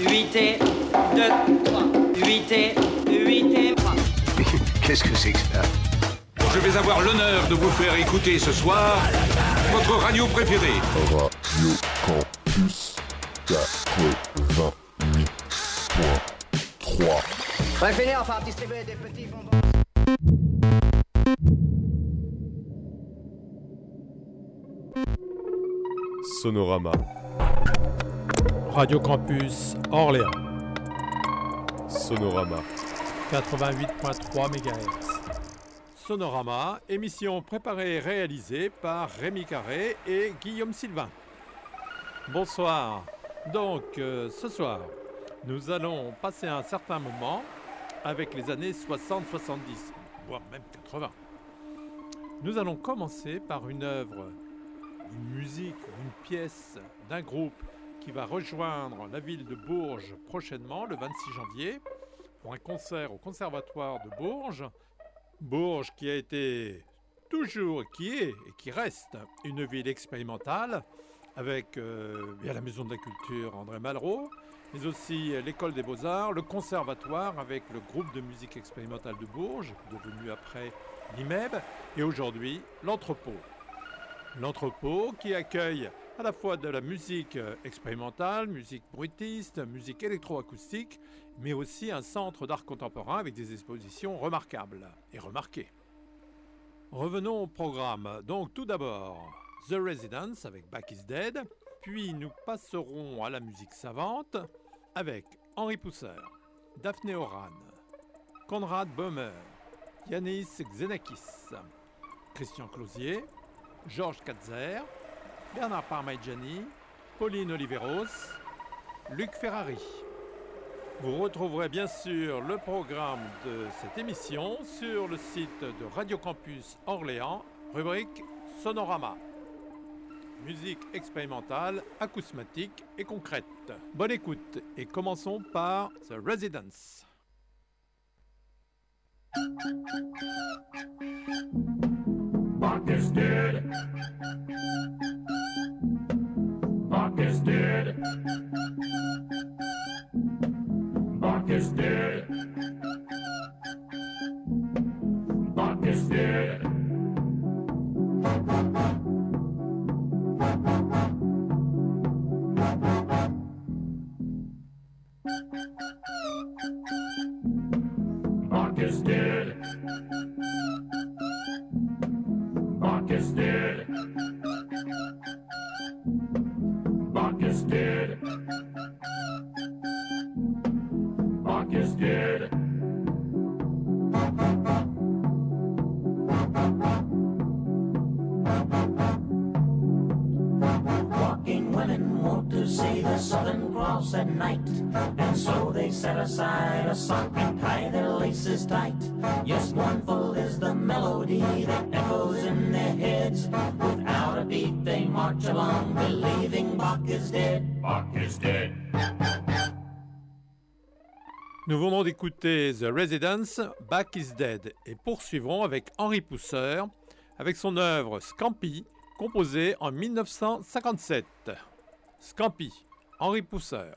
8 et 2, 3. 8 et 8 et 3. Qu'est-ce que c'est que ça Je vais avoir l'honneur de vous faire écouter ce soir votre radio préférée. Radio Campus 88.3. Ouais, finir, enfin, distribuer des petits bonbons. Sonorama. Radio Campus Orléans, Sonorama. 88.3 MHz. Sonorama, émission préparée et réalisée par Rémi Carré et Guillaume Sylvain. Bonsoir. Donc, euh, ce soir, nous allons passer un certain moment avec les années 60-70, voire même 80. Nous allons commencer par une œuvre, une musique, une pièce d'un groupe qui va rejoindre la ville de Bourges prochainement, le 26 janvier, pour un concert au Conservatoire de Bourges. Bourges qui a été toujours, qui est et qui reste une ville expérimentale, avec euh, la Maison de la Culture André Malraux, mais aussi l'École des Beaux-Arts, le Conservatoire avec le groupe de musique expérimentale de Bourges, devenu après l'IMEB, et aujourd'hui l'Entrepôt. L'Entrepôt qui accueille à la fois de la musique euh, expérimentale, musique bruitiste, musique électroacoustique, mais aussi un centre d'art contemporain avec des expositions remarquables et remarquées. Revenons au programme. Donc tout d'abord, The Residence avec Back is Dead, puis nous passerons à la musique savante avec Henri Pousser, Daphné Oran, Konrad Böhmer, Yanis Xenakis, Christian Closier, Georges Katzer, Bernard Parmigiani, Pauline Oliveros, Luc Ferrari. Vous retrouverez bien sûr le programme de cette émission sur le site de Radio Campus Orléans, rubrique Sonorama. Musique expérimentale, acousmatique et concrète. Bonne écoute et commençons par The Residence. Dead. Is dead. Bach is dead. Walking women want to see the Southern Cross at night. And so they set aside a sock and tie their laces tight. Yes, mournful is the melody that echoes in their heads. Without a beat, they march along, believing Bach is dead. Is dead. Nous venons d'écouter The Residence, Back is Dead, et poursuivrons avec Henri Pousser, avec son œuvre Scampi, composée en 1957. Scampi, Henri Pousser.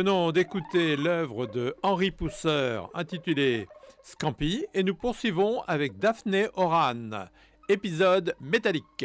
Venons d'écouter l'œuvre de Henri Pousseur intitulée Scampi et nous poursuivons avec Daphné Oran, épisode métallique.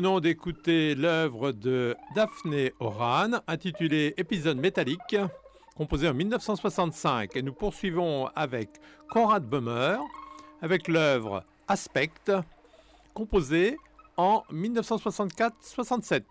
venons d'écouter l'œuvre de Daphné Oran intitulée Épisode métallique, composée en 1965. Et nous poursuivons avec Conrad Bummer avec l'œuvre Aspect, composée en 1964-67.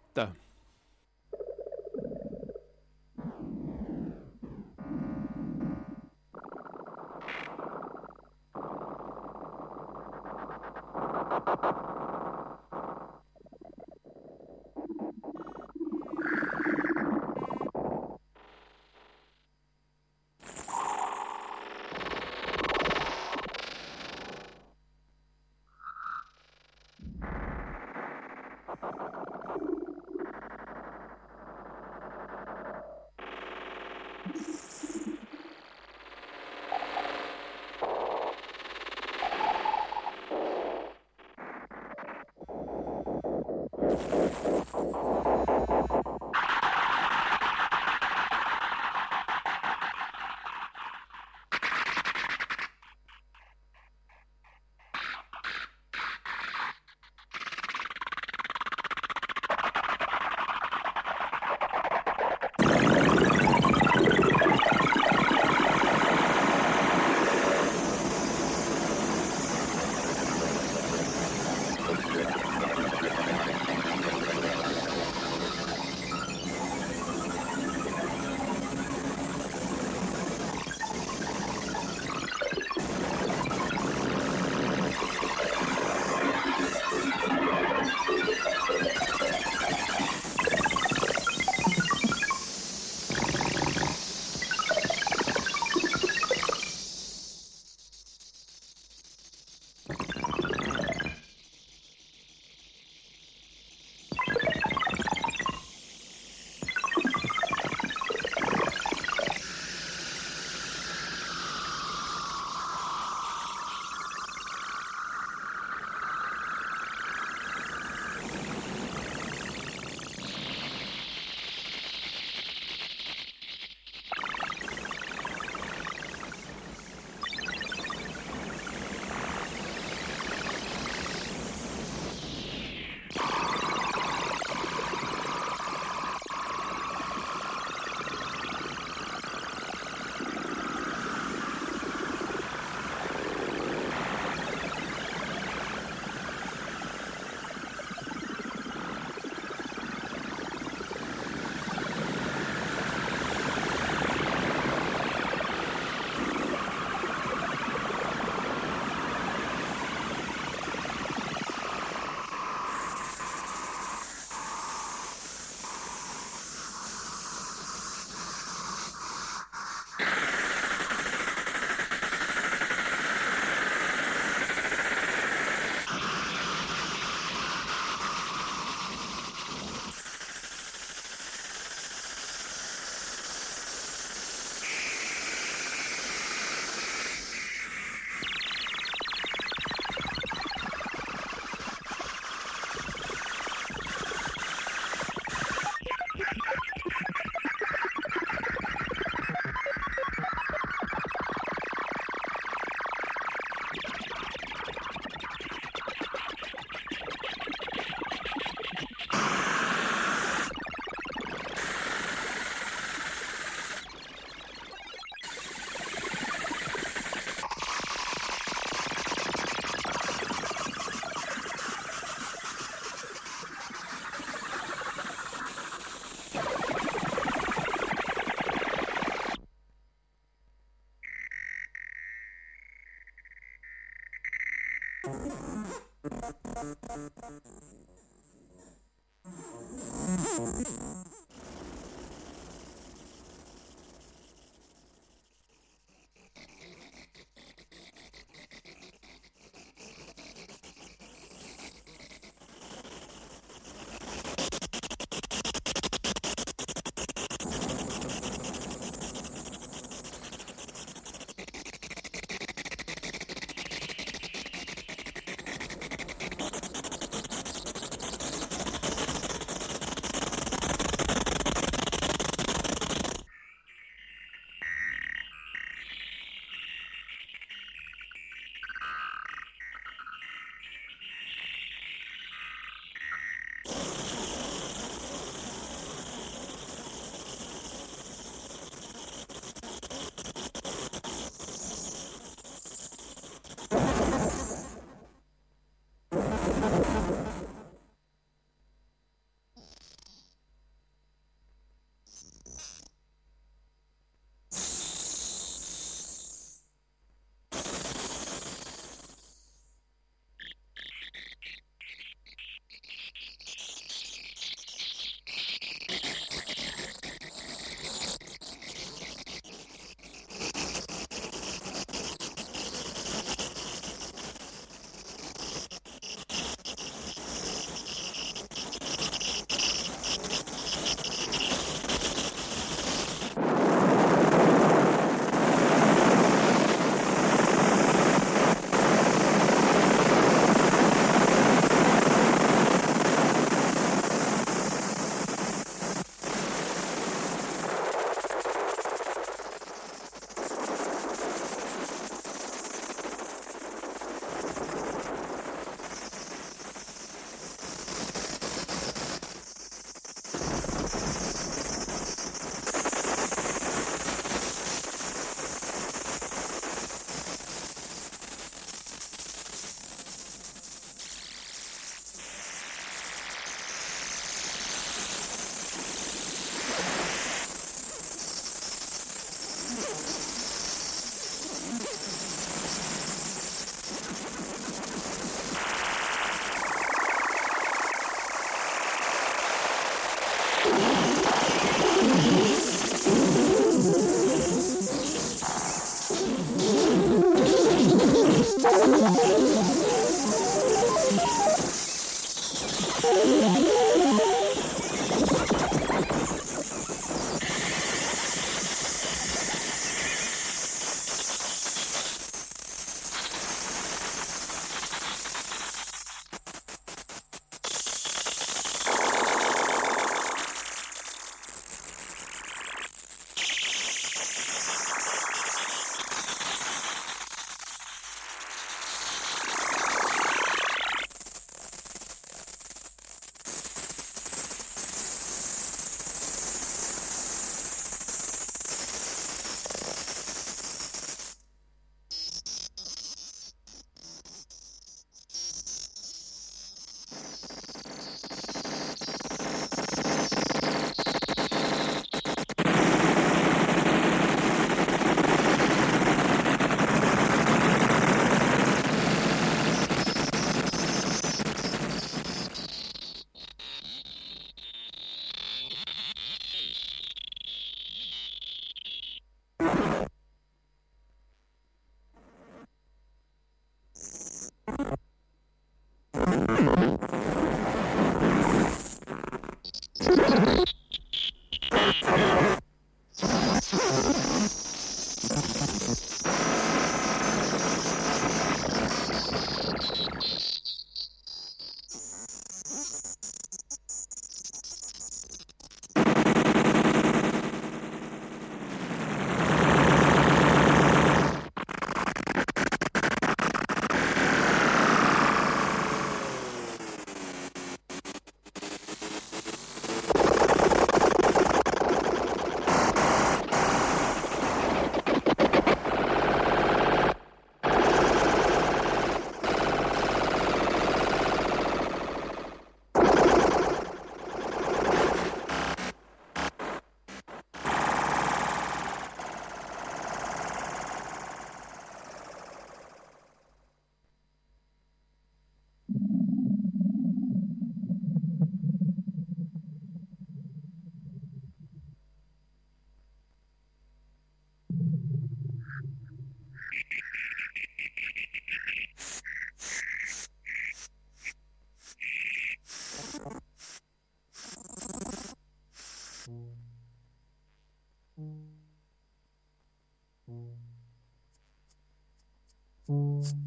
Mm.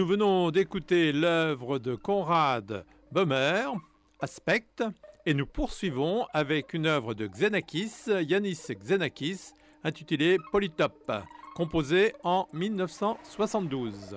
Nous venons d'écouter l'œuvre de Conrad Böhmer, Aspect, et nous poursuivons avec une œuvre de Xenakis, Yanis Xenakis, intitulée Polytope, composée en 1972.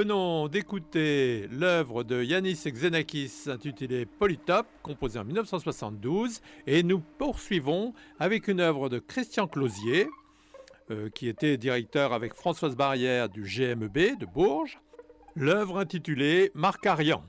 Venons d'écouter l'œuvre de Yanis Xenakis intitulée Polytop, composée en 1972, et nous poursuivons avec une œuvre de Christian Closier, euh, qui était directeur avec Françoise Barrière du GMB de Bourges, l'œuvre intitulée Marcarian.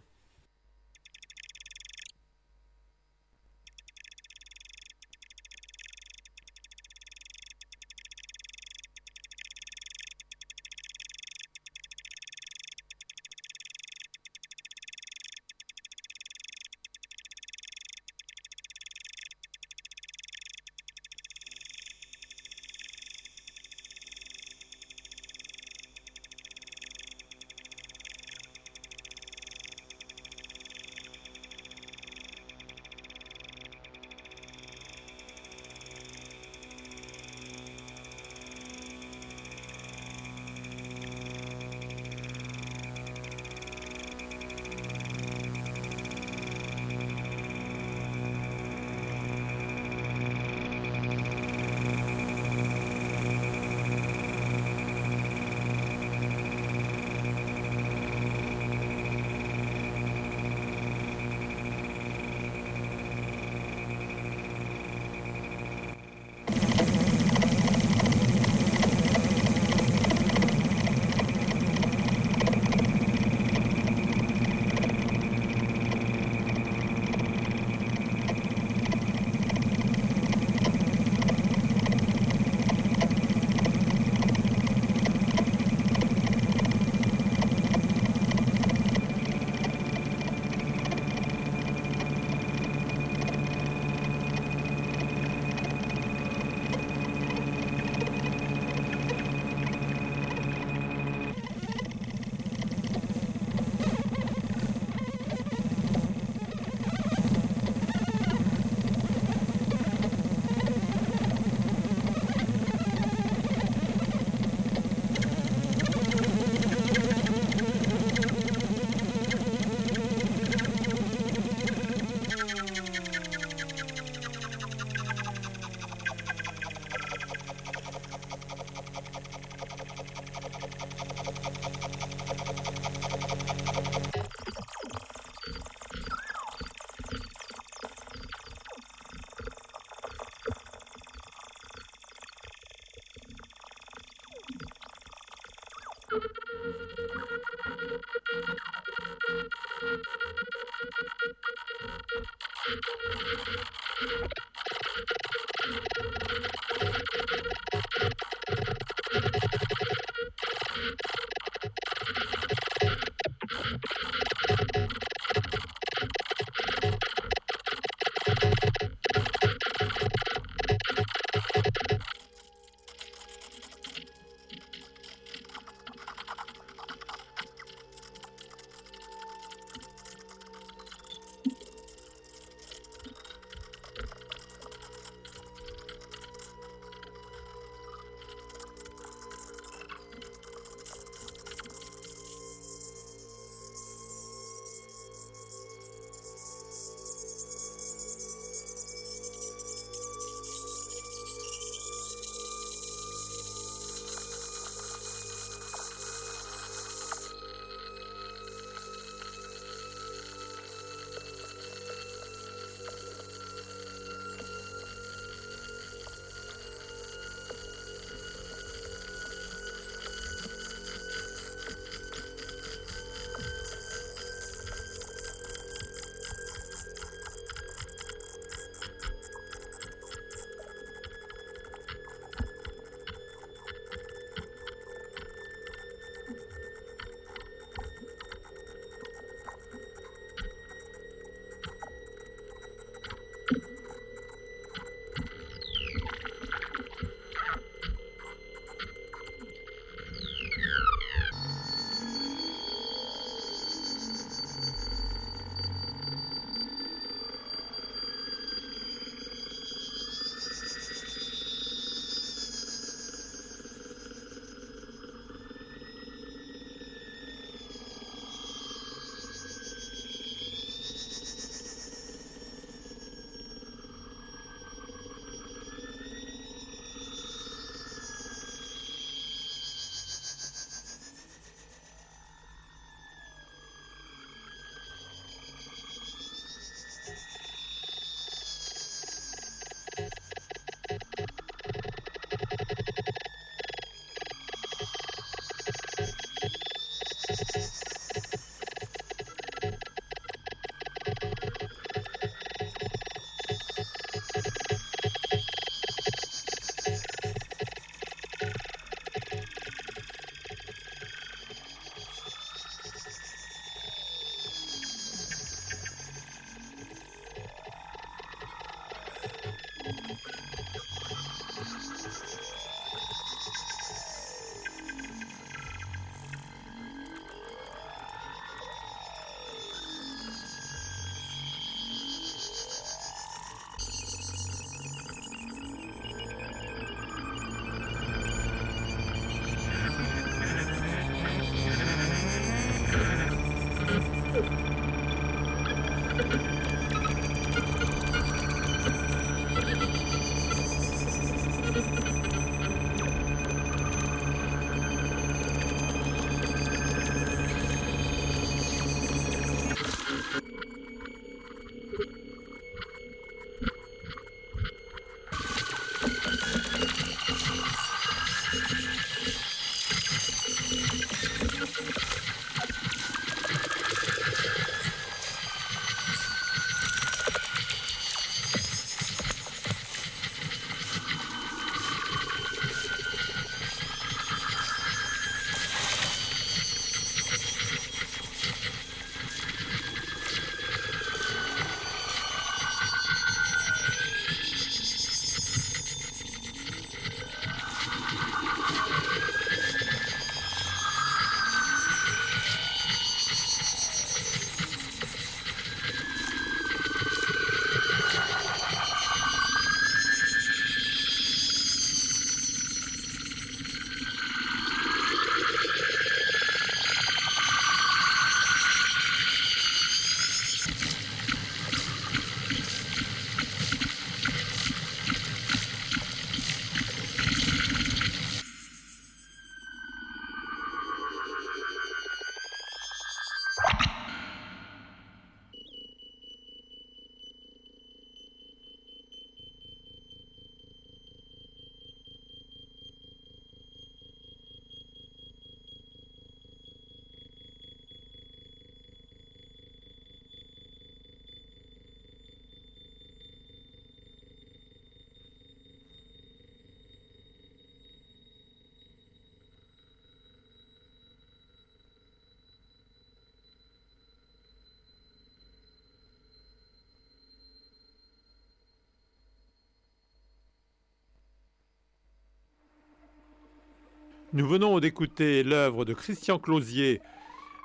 Nous venons d'écouter l'œuvre de Christian Closier,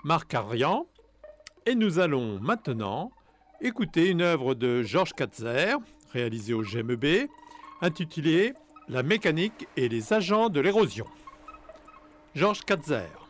Marc Arian, et nous allons maintenant écouter une œuvre de Georges Katzer, réalisée au GMB, intitulée La mécanique et les agents de l'érosion. Georges Katzer.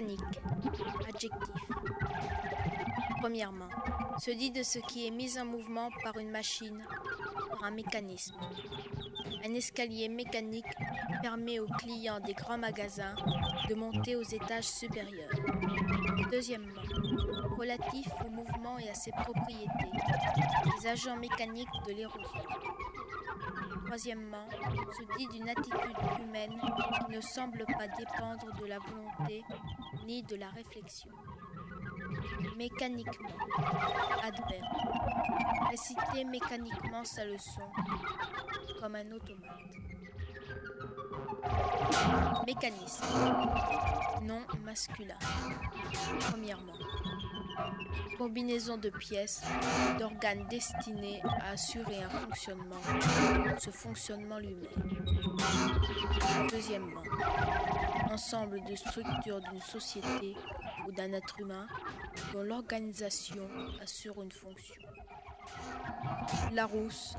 Mécanique. Adjectif. Premièrement, se dit de ce qui est mis en mouvement par une machine, par un mécanisme. Un escalier mécanique permet aux clients des grands magasins de monter aux étages supérieurs. Deuxièmement, relatif au mouvement et à ses propriétés, les agents mécaniques de l'érosion. Troisièmement, se dit d'une attitude humaine qui ne semble pas dépendre de la volonté ni de la réflexion. Mécaniquement, adverbe, réciter mécaniquement sa leçon comme un automate. Mécanisme, nom masculin. Premièrement, combinaison de pièces, d'organes destinés à assurer un fonctionnement, ce fonctionnement lui-même. Deuxièmement, ensemble de structures d'une société ou d'un être humain dont l'organisation assure une fonction. Larousse,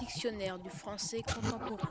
dictionnaire du français contemporain.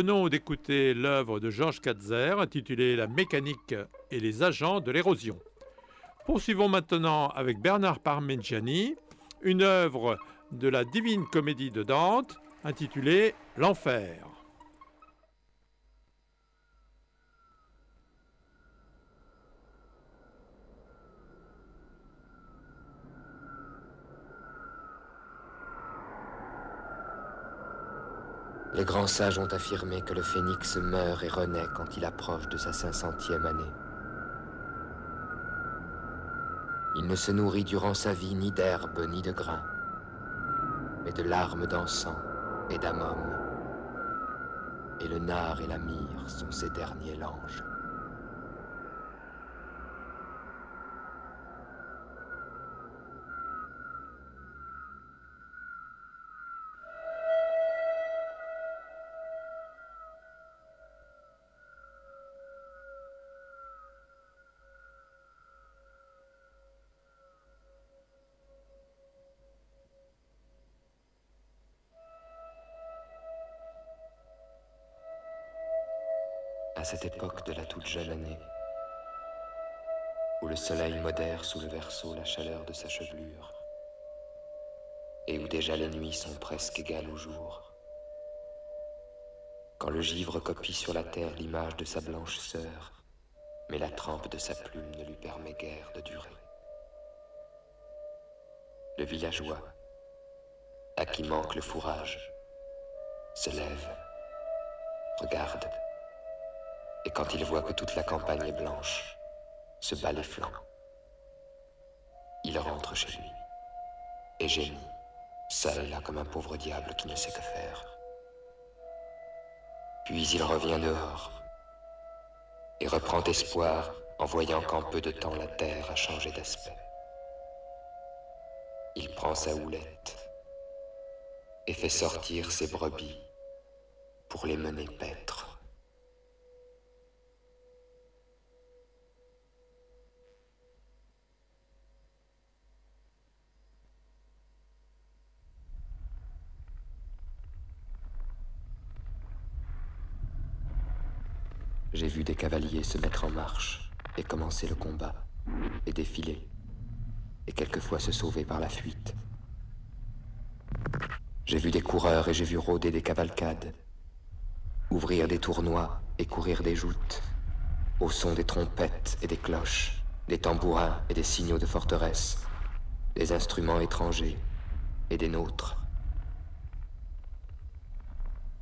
Venons d'écouter l'œuvre de Georges Katzer intitulée La mécanique et les agents de l'érosion. Poursuivons maintenant avec Bernard Parmigiani, une œuvre de la Divine Comédie de Dante intitulée L'Enfer. Les grands sages ont affirmé que le phénix meurt et renaît quand il approche de sa 500e année. Il ne se nourrit durant sa vie ni d'herbe ni de grains, mais de larmes d'encens et d'amom. Et le nard et la myrrhe sont ses derniers langes. Cette époque de la toute jeune année, où le soleil modère sous le verso la chaleur de sa chevelure, et où déjà les nuits sont presque égales au jour. Quand le givre copie sur la terre l'image de sa blanche sœur, mais la trempe de sa plume ne lui permet guère de durer. Le villageois, à qui manque le fourrage, se lève, regarde, et quand il voit que toute la campagne est blanche, se bat les flancs. Il rentre chez lui et gémit, seul là comme un pauvre diable qui ne sait que faire. Puis il revient dehors et reprend espoir en voyant qu'en peu de temps la terre a changé d'aspect. Il prend sa houlette et fait sortir ses brebis pour les mener paître. J'ai vu des cavaliers se mettre en marche et commencer le combat, et défiler, et quelquefois se sauver par la fuite. J'ai vu des coureurs et j'ai vu rôder des cavalcades, ouvrir des tournois et courir des joutes, au son des trompettes et des cloches, des tambourins et des signaux de forteresse, des instruments étrangers et des nôtres.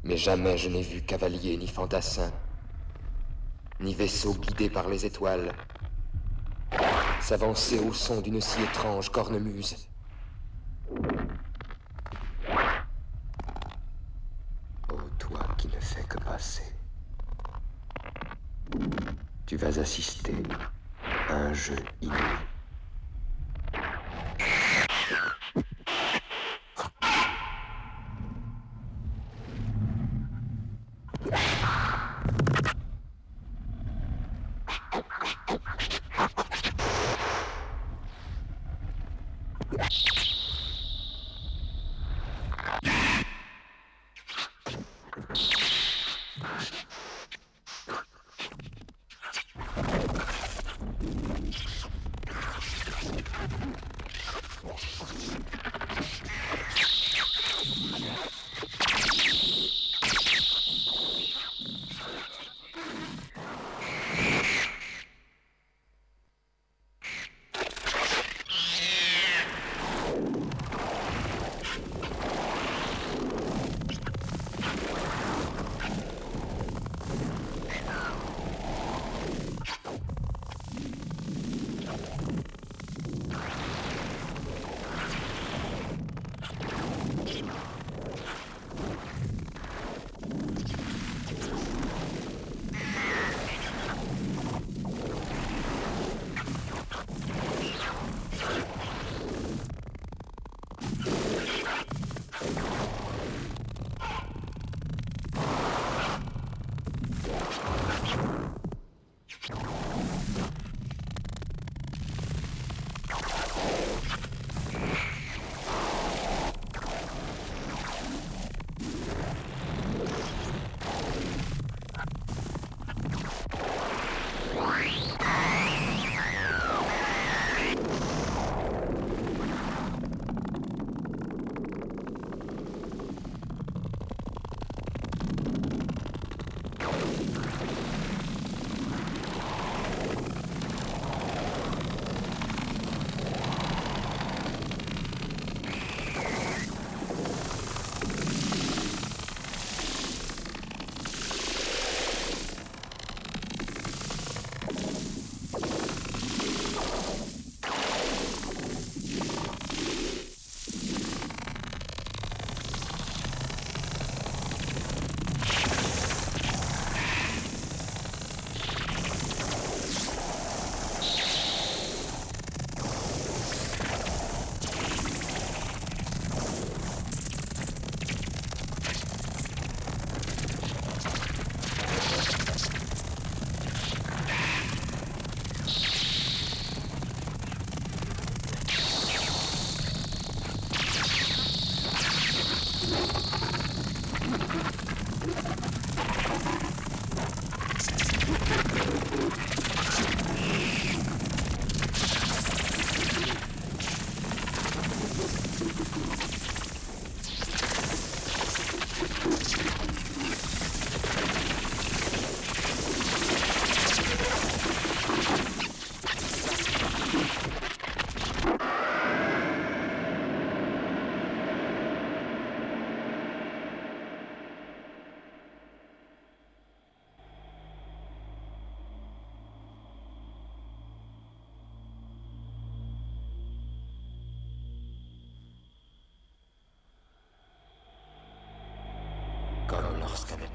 Mais jamais je n'ai vu cavalier ni fantassin ni vaisseau guidé par les étoiles, s'avancer au son d'une si étrange cornemuse. Ô toi qui ne fais que passer, tu vas assister à un jeu inouï.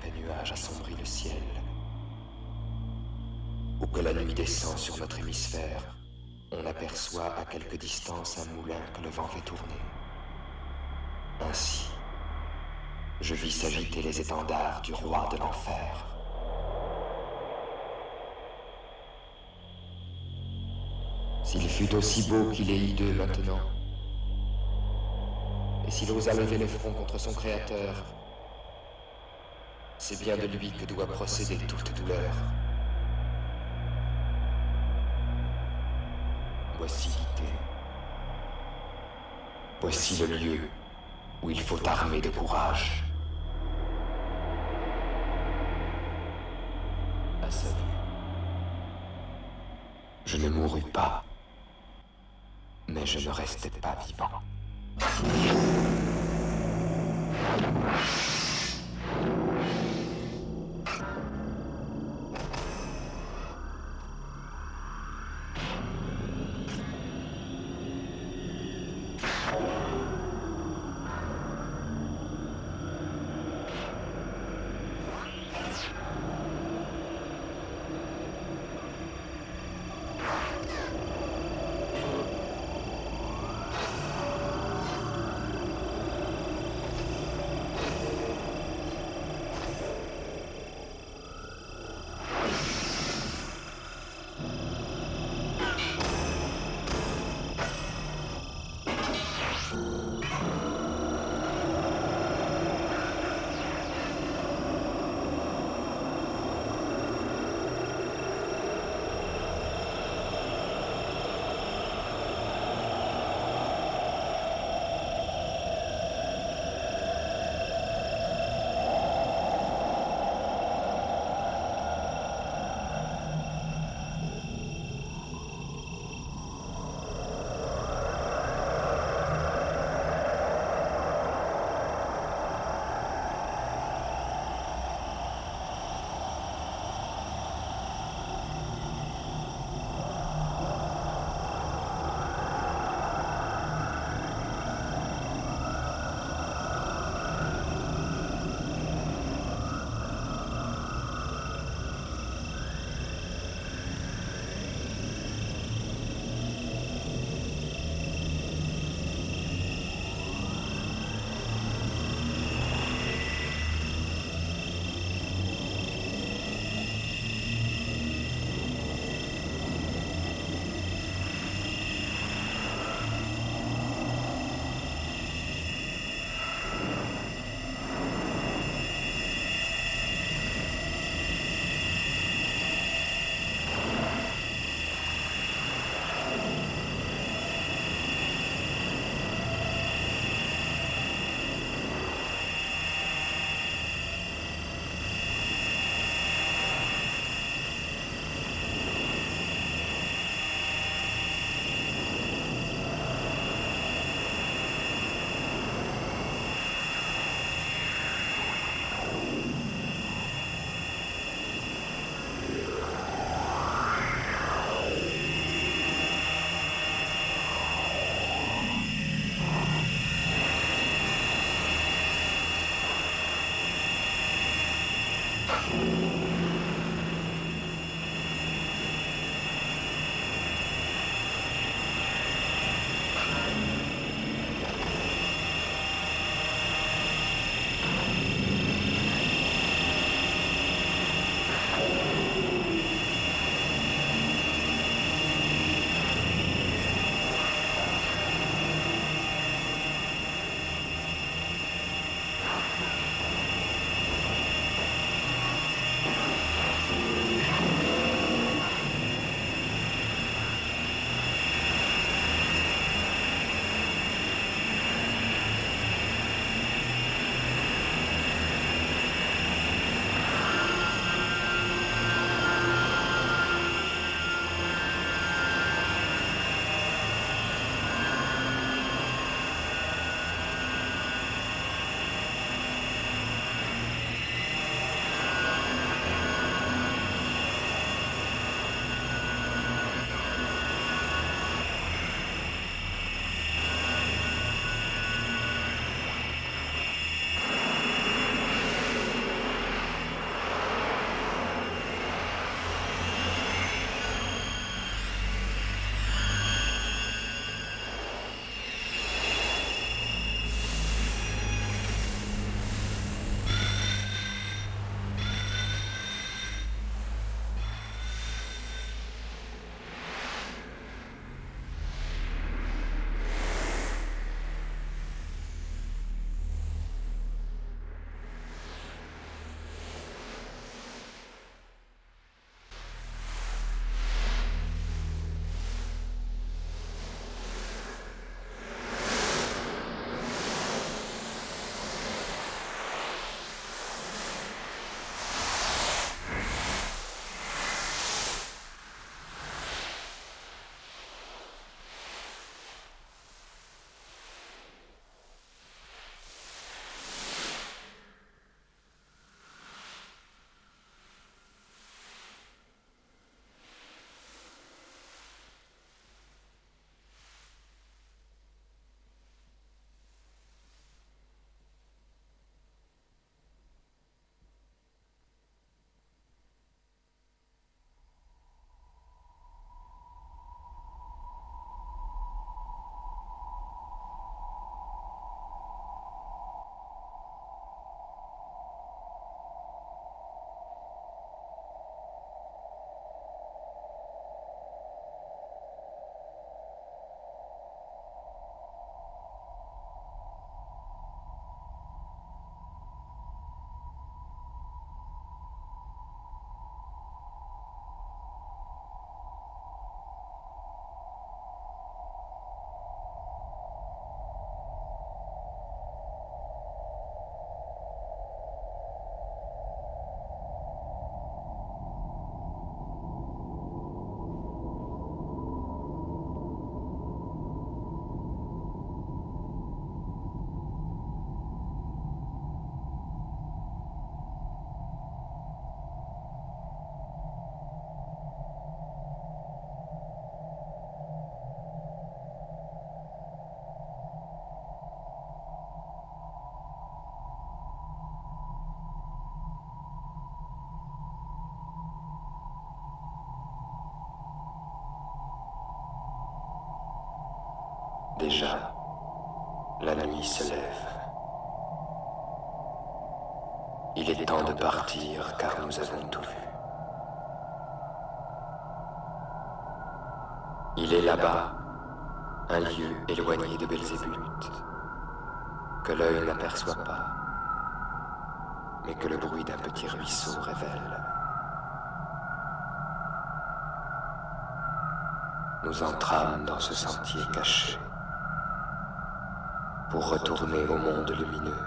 Lorsqu'un épais nuage assombrit le ciel, ou que la nuit descend sur notre hémisphère, on aperçoit à quelque distance un moulin que le vent fait tourner. Ainsi, je vis s'agiter les étendards du roi de l'enfer. S'il fut aussi beau qu'il est hideux maintenant, et s'il osa lever le front contre son Créateur, c'est bien de lui que doit procéder toute douleur. Voici l'idée. Voici le lieu où il faut armer de courage. À sa vue, je ne mourus pas, mais je ne restais pas vivant. Déjà, la nuit se lève. Il est temps de partir car nous avons tout vu. Il est là-bas, un lieu éloigné de Belzébuth, que l'œil n'aperçoit pas, mais que le bruit d'un petit ruisseau révèle. Nous entrâmes dans ce sentier caché pour retourner au monde lumineux.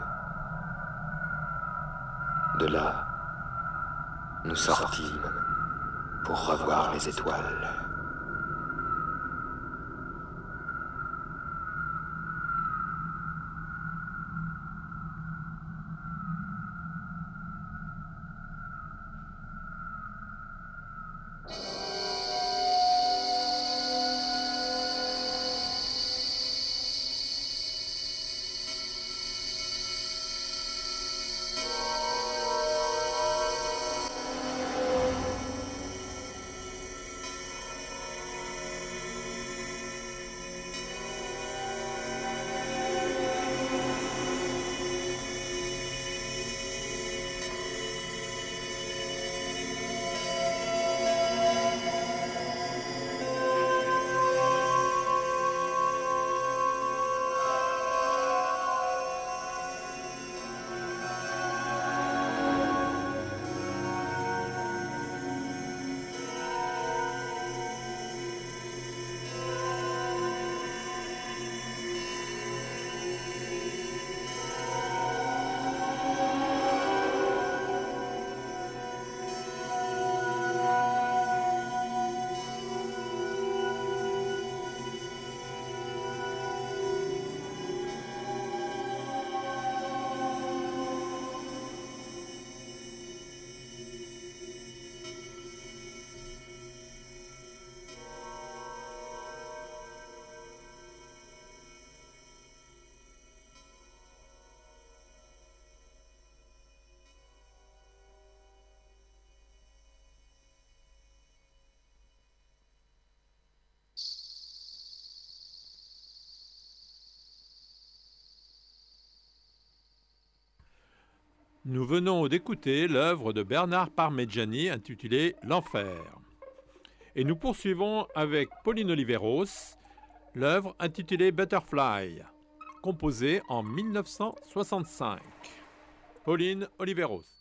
De là, nous sortîmes pour revoir les étoiles. Nous venons d'écouter l'œuvre de Bernard Parmigiani intitulée L'Enfer. Et nous poursuivons avec Pauline Oliveros, l'œuvre intitulée Butterfly, composée en 1965. Pauline Oliveros.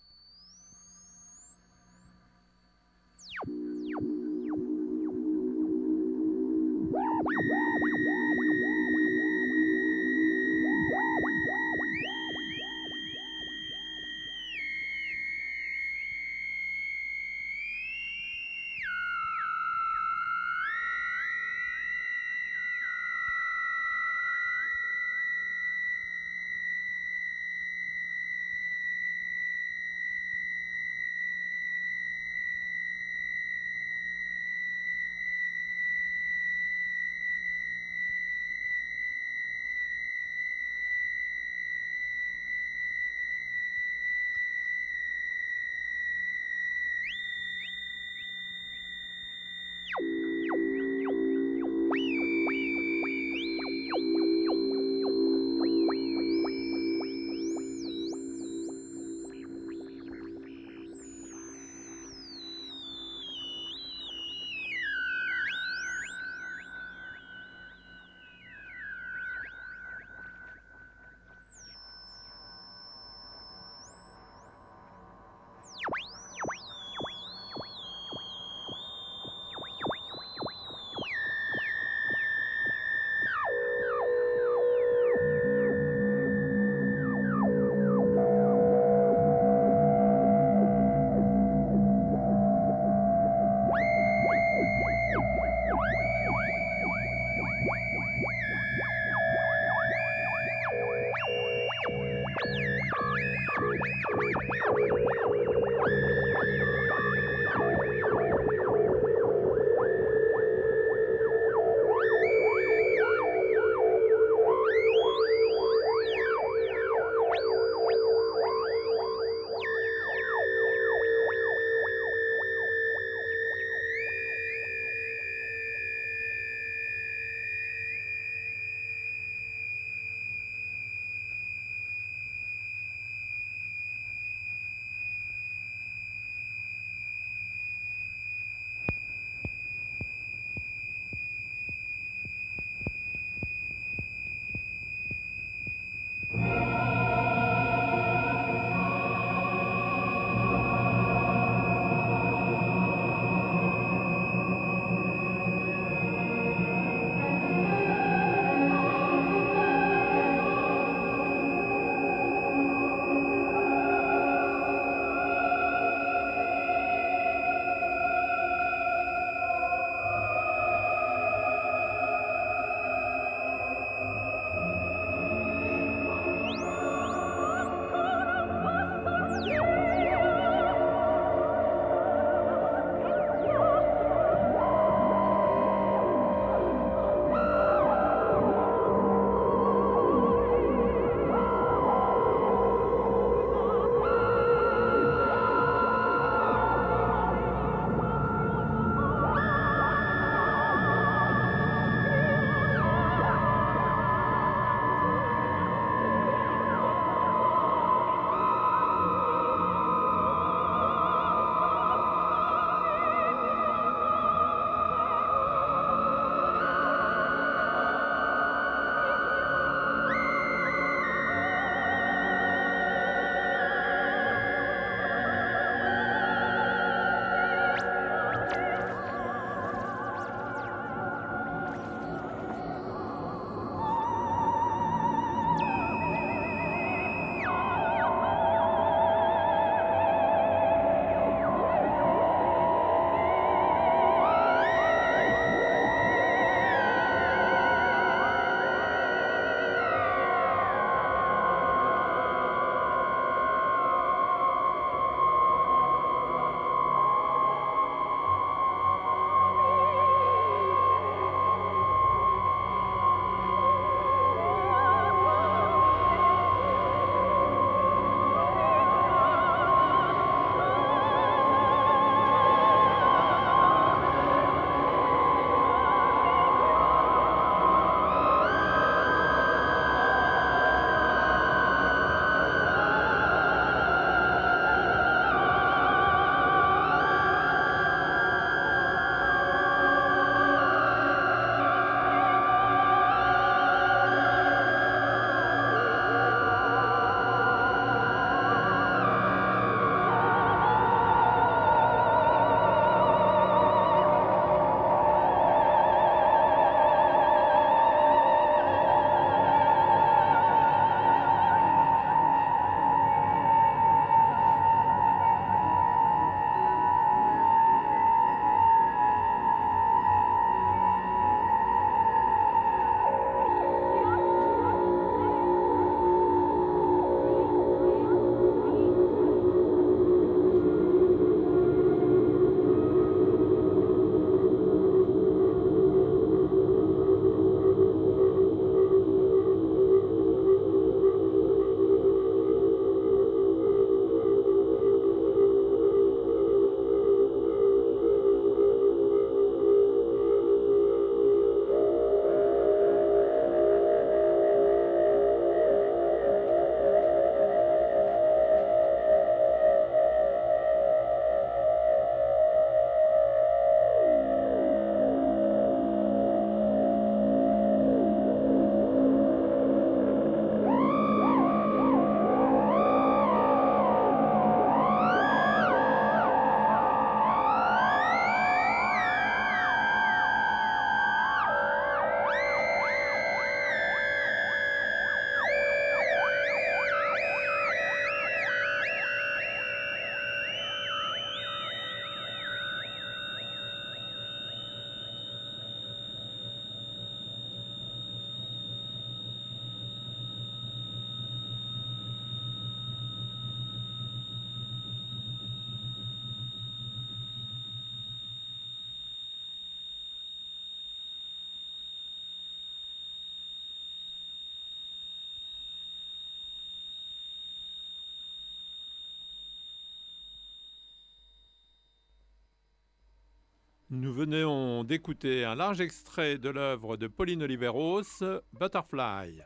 Nous venons d'écouter un large extrait de l'œuvre de Pauline Oliveros, Butterfly.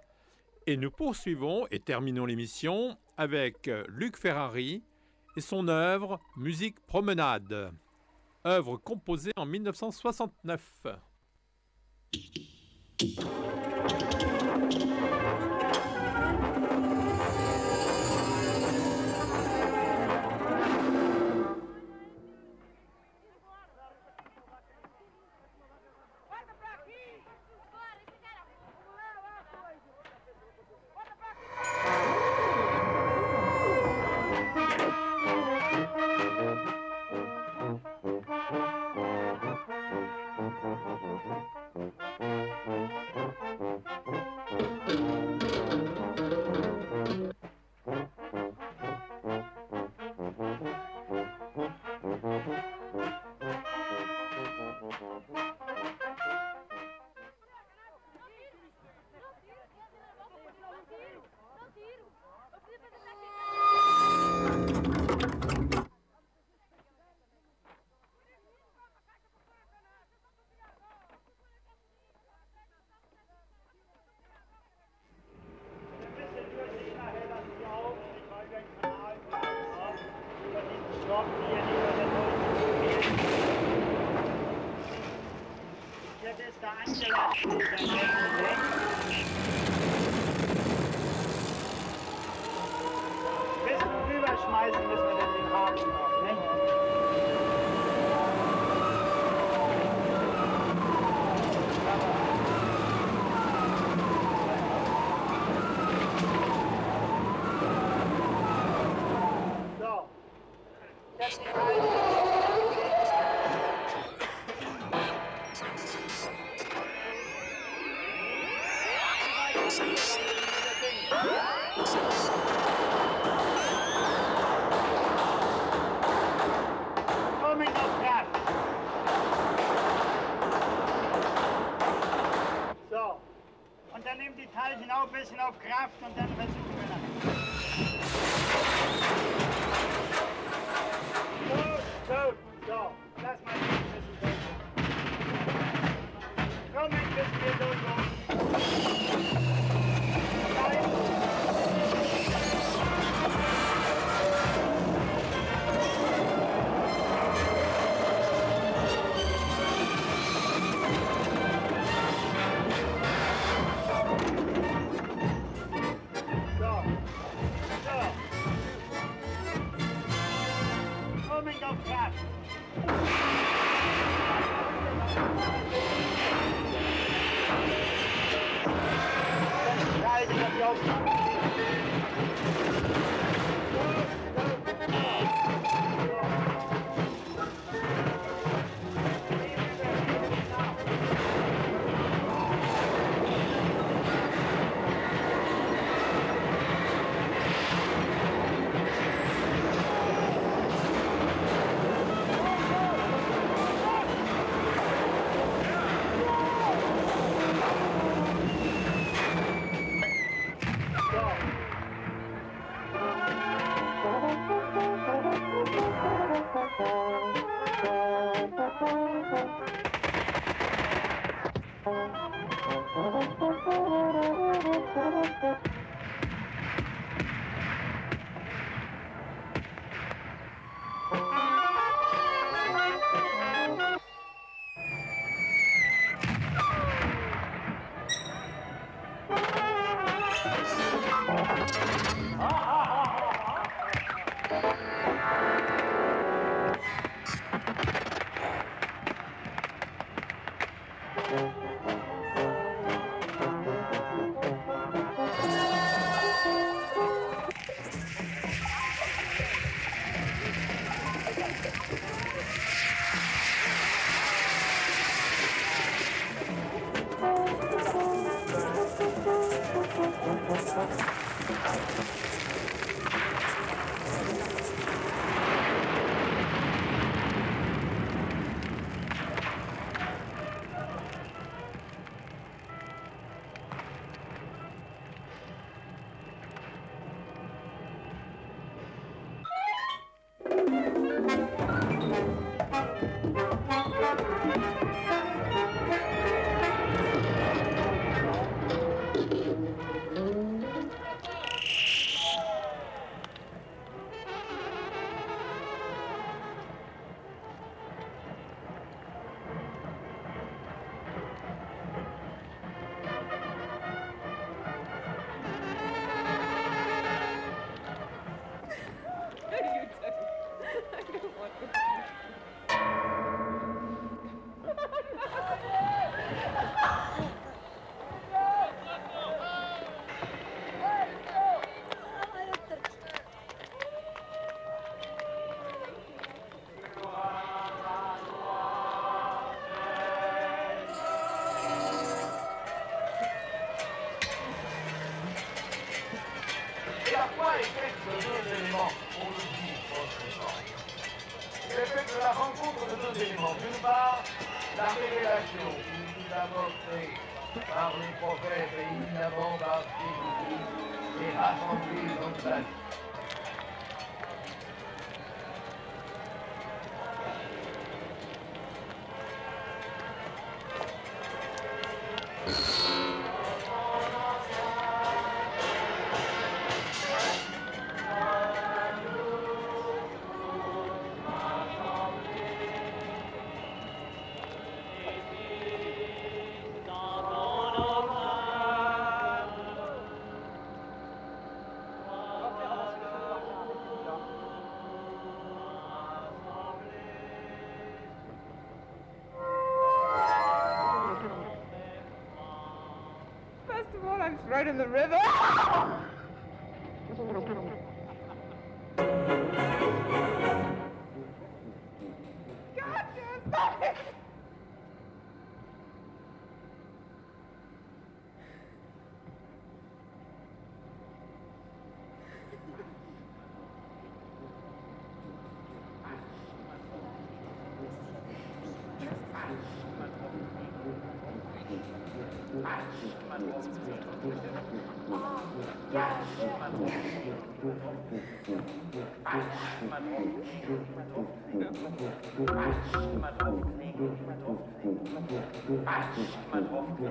Et nous poursuivons et terminons l'émission avec Luc Ferrari et son œuvre Musique Promenade, œuvre composée en 1969. Auch ein bisschen auf Kraft thrown in the river.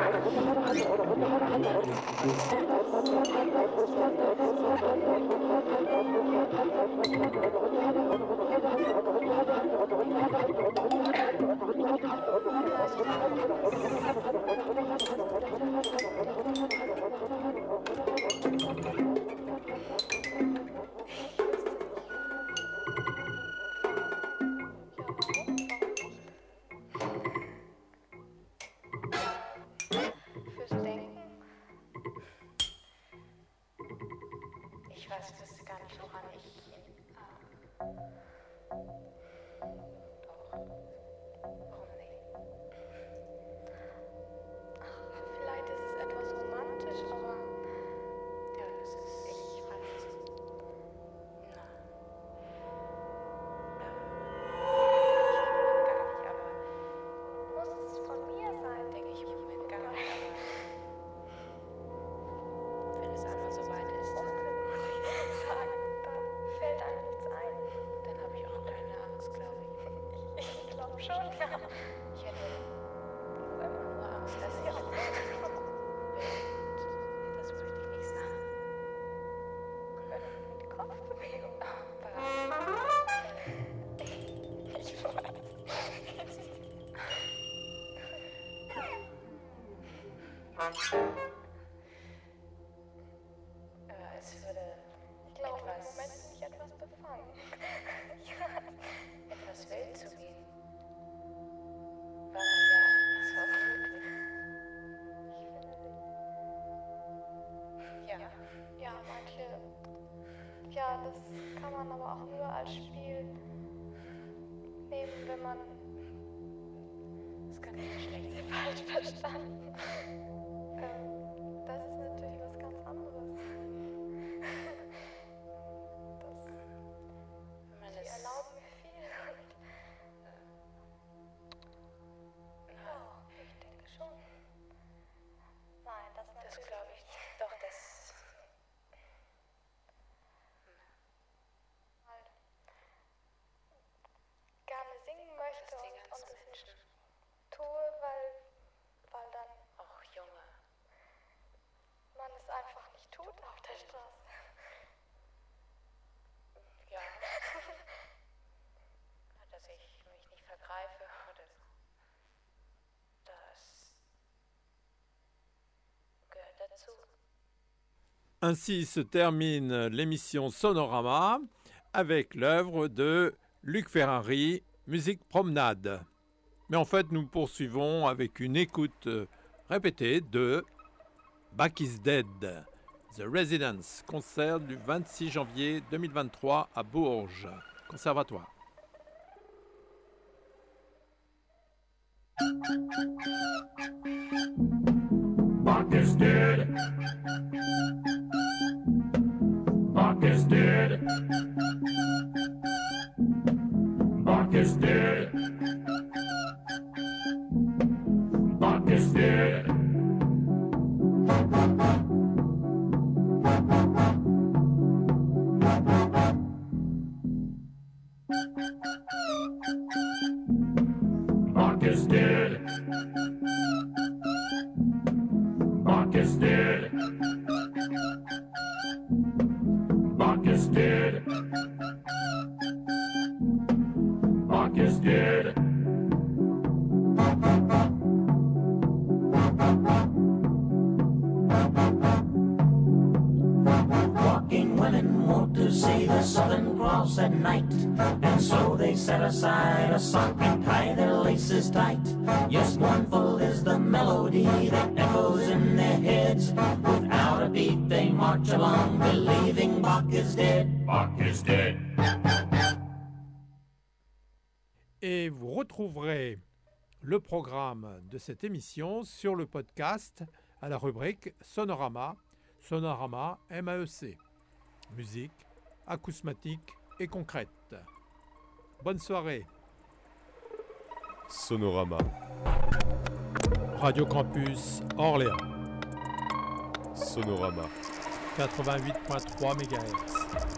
I'm sorry. Ainsi se termine l'émission Sonorama avec l'œuvre de Luc Ferrari, musique promenade. Mais en fait, nous poursuivons avec une écoute euh, répétée de Back is Dead, The Residence, concert du 26 janvier 2023 à Bourges, Conservatoire. Ha ha ha! Programme de cette émission sur le podcast à la rubrique Sonorama, Sonorama MAEC, musique acousmatique et concrète. Bonne soirée. Sonorama. Radio Campus Orléans. Sonorama. 88.3 MHz.